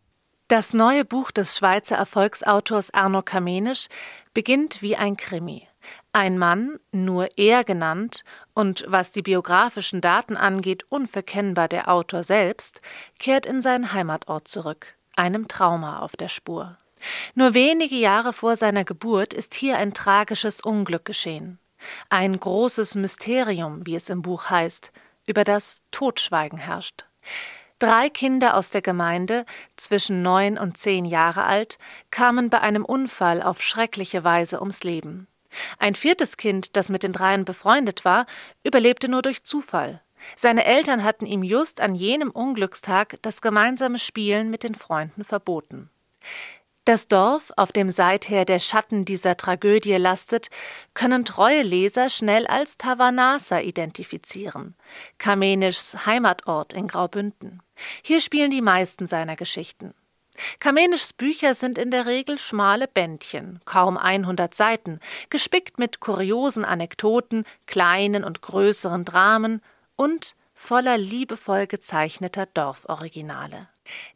Das neue Buch des Schweizer Erfolgsautors Arno Kamenisch beginnt wie ein Krimi. Ein Mann, nur er genannt und was die biografischen Daten angeht, unverkennbar der Autor selbst, kehrt in seinen Heimatort zurück, einem Trauma auf der Spur. Nur wenige Jahre vor seiner Geburt ist hier ein tragisches Unglück geschehen. Ein großes Mysterium, wie es im Buch heißt, über das Totschweigen herrscht. Drei Kinder aus der Gemeinde, zwischen neun und zehn Jahre alt, kamen bei einem Unfall auf schreckliche Weise ums Leben. Ein viertes Kind, das mit den dreien befreundet war, überlebte nur durch Zufall. Seine Eltern hatten ihm just an jenem Unglückstag das gemeinsame Spielen mit den Freunden verboten. Das Dorf, auf dem seither der Schatten dieser Tragödie lastet, können treue Leser schnell als Tavanasa identifizieren, Kamenischs Heimatort in Graubünden. Hier spielen die meisten seiner Geschichten. Kamenischs Bücher sind in der Regel schmale Bändchen, kaum 100 Seiten, gespickt mit kuriosen Anekdoten, kleinen und größeren Dramen und voller liebevoll gezeichneter Dorforiginale.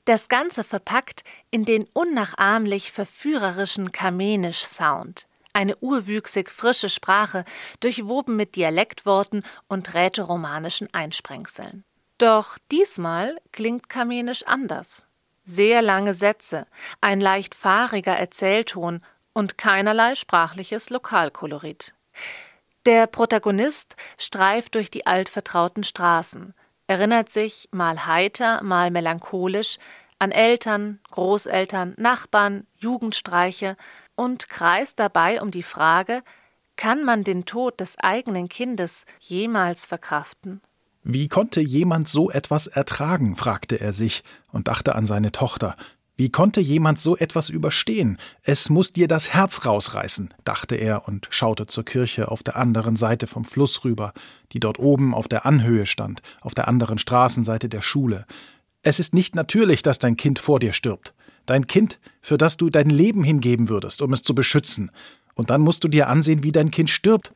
Das Ganze verpackt in den unnachahmlich verführerischen Kamenisch-Sound. Eine urwüchsig frische Sprache, durchwoben mit Dialektworten und rätoromanischen Einsprengseln. Doch diesmal klingt Kamenisch anders. Sehr lange Sätze, ein leicht fahriger Erzählton und keinerlei sprachliches Lokalkolorit. Der Protagonist streift durch die altvertrauten Straßen, erinnert sich, mal heiter, mal melancholisch, an Eltern, Großeltern, Nachbarn, Jugendstreiche und kreist dabei um die Frage, kann man den Tod des eigenen Kindes jemals verkraften? Wie konnte jemand so etwas ertragen? fragte er sich und dachte an seine Tochter. Wie konnte jemand so etwas überstehen? Es muss dir das Herz rausreißen, dachte er und schaute zur Kirche auf der anderen Seite vom Fluss rüber, die dort oben auf der Anhöhe stand, auf der anderen Straßenseite der Schule. Es ist nicht natürlich, dass dein Kind vor dir stirbt. Dein Kind, für das du dein Leben hingeben würdest, um es zu beschützen. Und dann musst du dir ansehen, wie dein Kind stirbt.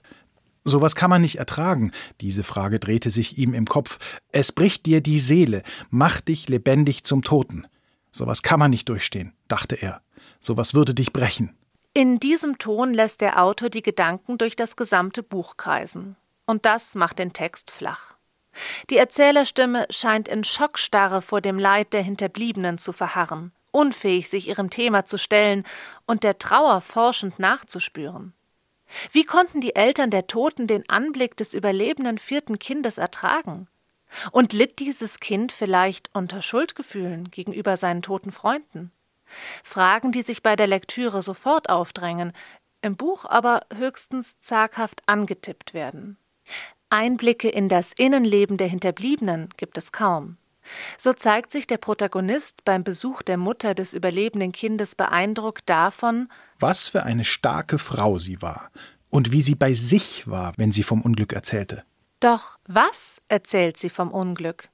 Sowas kann man nicht ertragen. Diese Frage drehte sich ihm im Kopf. Es bricht dir die Seele, macht dich lebendig zum Toten. Sowas kann man nicht durchstehen, dachte er. Sowas würde dich brechen. In diesem Ton lässt der Autor die Gedanken durch das gesamte Buch kreisen. Und das macht den Text flach. Die Erzählerstimme scheint in Schockstarre vor dem Leid der Hinterbliebenen zu verharren, unfähig, sich ihrem Thema zu stellen und der Trauer forschend nachzuspüren. Wie konnten die Eltern der Toten den Anblick des überlebenden vierten Kindes ertragen? Und litt dieses Kind vielleicht unter Schuldgefühlen gegenüber seinen toten Freunden? Fragen, die sich bei der Lektüre sofort aufdrängen, im Buch aber höchstens zaghaft angetippt werden. Einblicke in das Innenleben der Hinterbliebenen gibt es kaum. So zeigt sich der Protagonist beim Besuch der Mutter des überlebenden Kindes beeindruckt davon, was für eine starke Frau sie war und wie sie bei sich war, wenn sie vom Unglück erzählte. Doch was erzählt sie vom Unglück?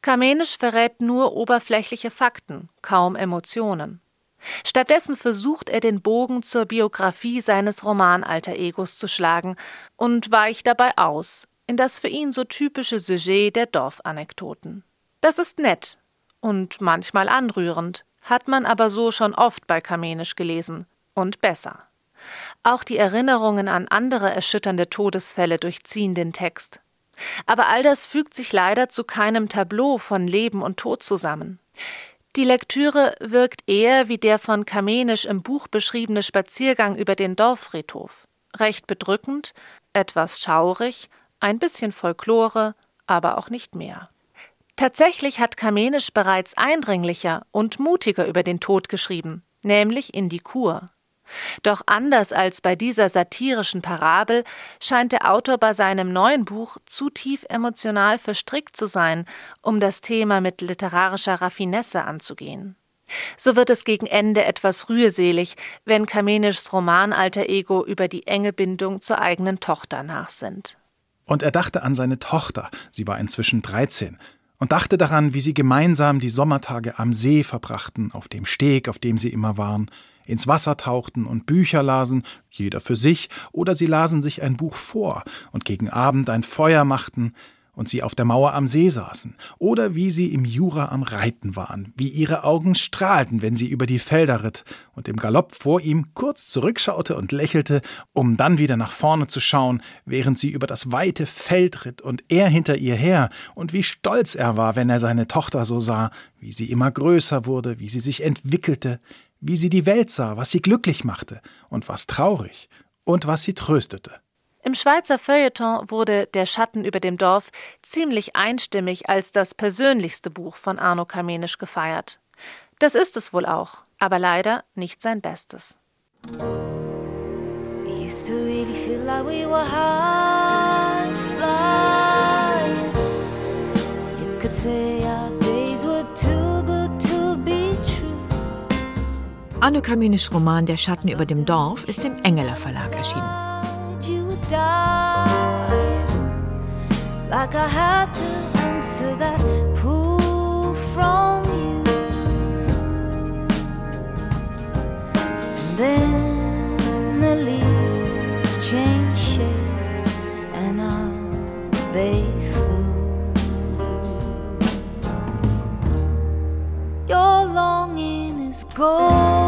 Kamenisch verrät nur oberflächliche Fakten, kaum Emotionen. Stattdessen versucht er den Bogen zur Biografie seines Romanalter Egos zu schlagen und weicht dabei aus in das für ihn so typische Sujet der Dorfanekdoten. Das ist nett und manchmal anrührend, hat man aber so schon oft bei Kamenisch gelesen und besser. Auch die Erinnerungen an andere erschütternde Todesfälle durchziehen den Text. Aber all das fügt sich leider zu keinem Tableau von Leben und Tod zusammen. Die Lektüre wirkt eher wie der von Kamenisch im Buch beschriebene Spaziergang über den Dorffriedhof. Recht bedrückend, etwas schaurig, ein bisschen Folklore, aber auch nicht mehr. Tatsächlich hat Kamenisch bereits eindringlicher und mutiger über den Tod geschrieben, nämlich in die Kur. Doch anders als bei dieser satirischen Parabel scheint der Autor bei seinem neuen Buch zu tief emotional verstrickt zu sein, um das Thema mit literarischer Raffinesse anzugehen. So wird es gegen Ende etwas rührselig, wenn Kamenischs Roman Alter Ego über die enge Bindung zur eigenen Tochter nachsinnt. Und er dachte an seine Tochter, sie war inzwischen 13, und dachte daran, wie sie gemeinsam die Sommertage am See verbrachten, auf dem Steg, auf dem sie immer waren, ins Wasser tauchten und Bücher lasen, jeder für sich, oder sie lasen sich ein Buch vor und gegen Abend ein Feuer machten, und sie auf der Mauer am See saßen, oder wie sie im Jura am Reiten waren, wie ihre Augen strahlten, wenn sie über die Felder ritt und im Galopp vor ihm kurz zurückschaute und lächelte, um dann wieder nach vorne zu schauen, während sie über das weite Feld ritt und er hinter ihr her, und wie stolz er war, wenn er seine Tochter so sah, wie sie immer größer wurde, wie sie sich entwickelte, wie sie die Welt sah, was sie glücklich machte und was traurig und was sie tröstete. Im Schweizer Feuilleton wurde Der Schatten über dem Dorf ziemlich einstimmig als das persönlichste Buch von Arno Kamenisch gefeiert. Das ist es wohl auch, aber leider nicht sein Bestes. Arno Kamenisch Roman Der Schatten über dem Dorf ist im Engeler Verlag erschienen. Died. Like I had to answer that pull from you. And then the leaves change shape and out they flew. Your longing is gone.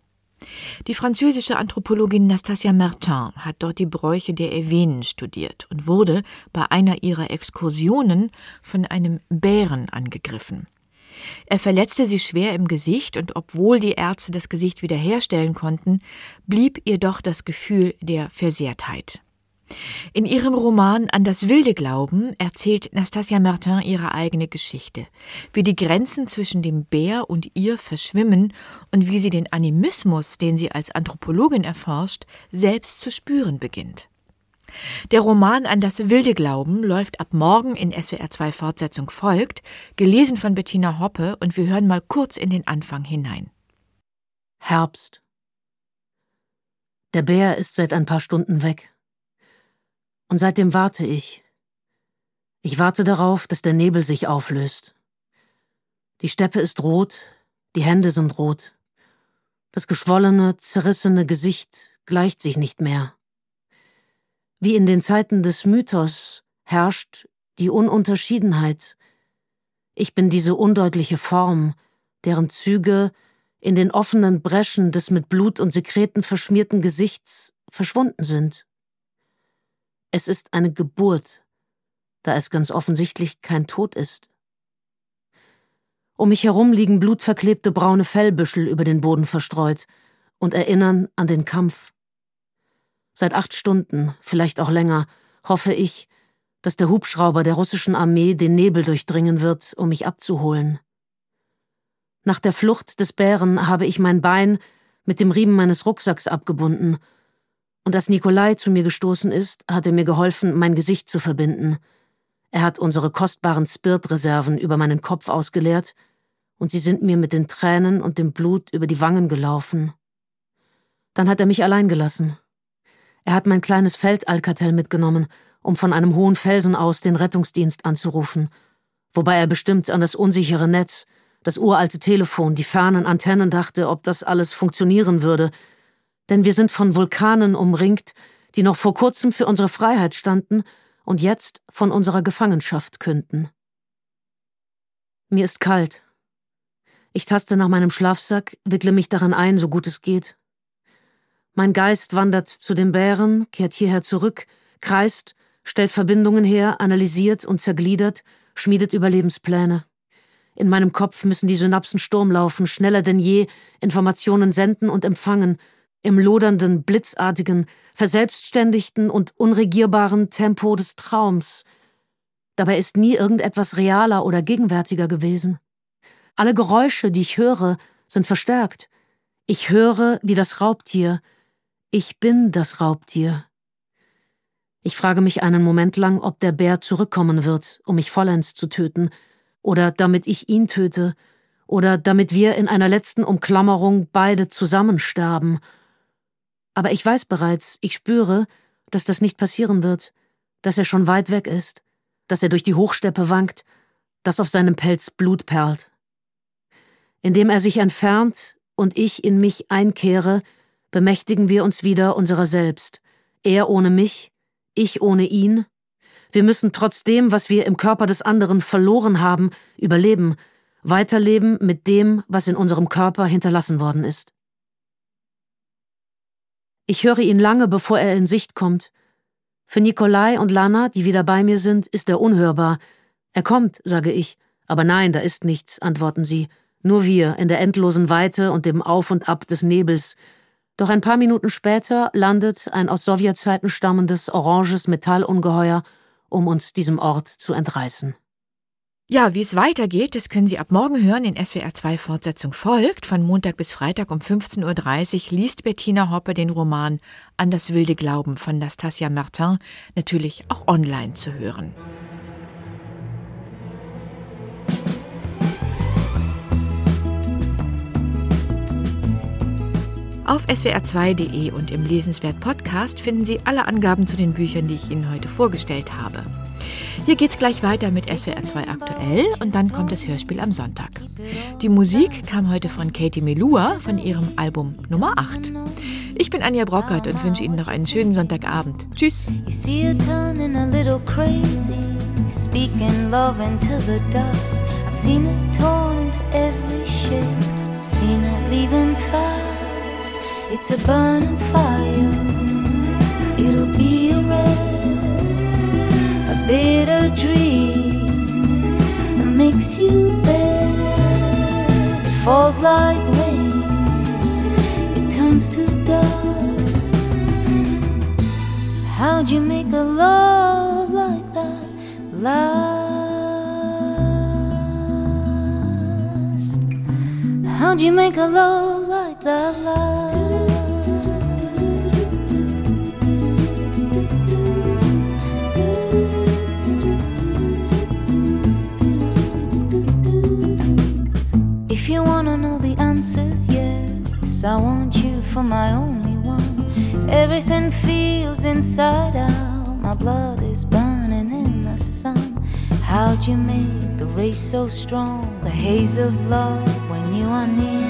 Die französische Anthropologin Nastasia Martin hat dort die Bräuche der Evenen studiert und wurde bei einer ihrer Exkursionen von einem Bären angegriffen. Er verletzte sie schwer im Gesicht und obwohl die Ärzte das Gesicht wiederherstellen konnten, blieb ihr doch das Gefühl der Versehrtheit. In ihrem Roman An das wilde Glauben erzählt Nastasia Martin ihre eigene Geschichte, wie die Grenzen zwischen dem Bär und ihr verschwimmen und wie sie den Animismus, den sie als Anthropologin erforscht, selbst zu spüren beginnt. Der Roman An das wilde Glauben läuft ab morgen in SWR 2 Fortsetzung folgt, gelesen von Bettina Hoppe und wir hören mal kurz in den Anfang hinein. Herbst. Der Bär ist seit ein paar Stunden weg. Und seitdem warte ich. Ich warte darauf, dass der Nebel sich auflöst. Die Steppe ist rot, die Hände sind rot. Das geschwollene, zerrissene Gesicht gleicht sich nicht mehr. Wie in den Zeiten des Mythos herrscht die Ununterschiedenheit. Ich bin diese undeutliche Form, deren Züge in den offenen Breschen des mit Blut und Sekreten verschmierten Gesichts verschwunden sind. Es ist eine Geburt, da es ganz offensichtlich kein Tod ist. Um mich herum liegen blutverklebte braune Fellbüschel über den Boden verstreut und erinnern an den Kampf. Seit acht Stunden, vielleicht auch länger, hoffe ich, dass der Hubschrauber der russischen Armee den Nebel durchdringen wird, um mich abzuholen. Nach der Flucht des Bären habe ich mein Bein mit dem Riemen meines Rucksacks abgebunden und als Nikolai zu mir gestoßen ist, hat er mir geholfen, mein Gesicht zu verbinden. Er hat unsere kostbaren Spirtreserven über meinen Kopf ausgeleert, und sie sind mir mit den Tränen und dem Blut über die Wangen gelaufen. Dann hat er mich allein gelassen. Er hat mein kleines Feldalkatel mitgenommen, um von einem hohen Felsen aus den Rettungsdienst anzurufen, wobei er bestimmt an das unsichere Netz, das uralte Telefon, die fernen Antennen dachte, ob das alles funktionieren würde. Denn wir sind von Vulkanen umringt, die noch vor kurzem für unsere Freiheit standen und jetzt von unserer Gefangenschaft künden. Mir ist kalt. Ich taste nach meinem Schlafsack, wickle mich darin ein, so gut es geht. Mein Geist wandert zu den Bären, kehrt hierher zurück, kreist, stellt Verbindungen her, analysiert und zergliedert, schmiedet Überlebenspläne. In meinem Kopf müssen die Synapsen Sturm laufen, schneller denn je, Informationen senden und empfangen, im lodernden, blitzartigen, verselbstständigten und unregierbaren Tempo des Traums. Dabei ist nie irgendetwas realer oder gegenwärtiger gewesen. Alle Geräusche, die ich höre, sind verstärkt. Ich höre wie das Raubtier. Ich bin das Raubtier. Ich frage mich einen Moment lang, ob der Bär zurückkommen wird, um mich vollends zu töten, oder damit ich ihn töte, oder damit wir in einer letzten Umklammerung beide zusammensterben. Aber ich weiß bereits, ich spüre, dass das nicht passieren wird, dass er schon weit weg ist, dass er durch die Hochsteppe wankt, dass auf seinem Pelz Blut perlt. Indem er sich entfernt und ich in mich einkehre, bemächtigen wir uns wieder unserer selbst, er ohne mich, ich ohne ihn. Wir müssen trotz dem, was wir im Körper des anderen verloren haben, überleben, weiterleben mit dem, was in unserem Körper hinterlassen worden ist. Ich höre ihn lange, bevor er in Sicht kommt. Für Nikolai und Lana, die wieder bei mir sind, ist er unhörbar. Er kommt, sage ich. Aber nein, da ist nichts, antworten sie. Nur wir in der endlosen Weite und dem Auf und Ab des Nebels, doch ein paar Minuten später landet ein aus Sowjetzeiten stammendes oranges Metallungeheuer, um uns diesem Ort zu entreißen. Ja, wie es weitergeht, das können Sie ab morgen hören in SWR 2 Fortsetzung folgt. Von Montag bis Freitag um 15.30 Uhr liest Bettina Hoppe den Roman An das wilde Glauben von Nastasia Martin, natürlich auch online zu hören. Auf swr2.de und im Lesenswert Podcast finden Sie alle Angaben zu den Büchern, die ich Ihnen heute vorgestellt habe. Hier geht's gleich weiter mit SWR2 aktuell und dann kommt das Hörspiel am Sonntag. Die Musik kam heute von Katie Melua von ihrem Album Nummer 8. Ich bin Anja Brockert und wünsche Ihnen noch einen schönen Sonntagabend. Tschüss. Speaking love into the dust. I've seen it torn into every shape. Seen it leaving fire. It's a burning fire. It'll a a bitter dream that makes you bad. It falls like rain, it turns to dust. How'd you make a love like that last? How'd you make a love like that last? For my only one. Everything feels inside out. My blood is burning in the sun. How'd you make the race so strong? The haze of love when you are near.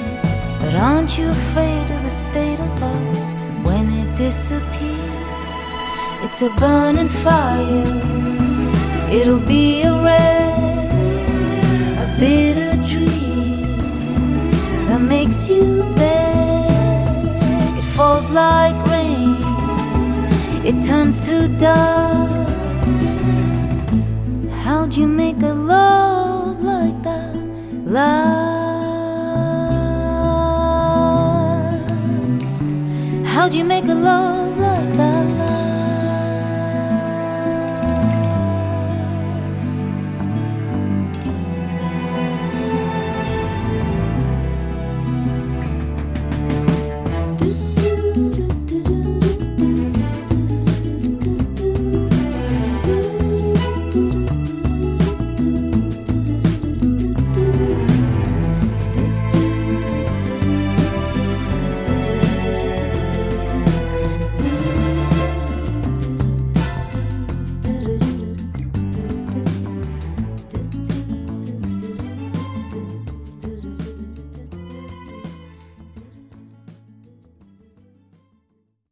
But aren't you afraid of the state of us when it disappears? It's a burning fire. It'll be a red, a bitter dream that makes you better falls like rain, it turns to dust. How'd you make a love like that last? How'd you make a love?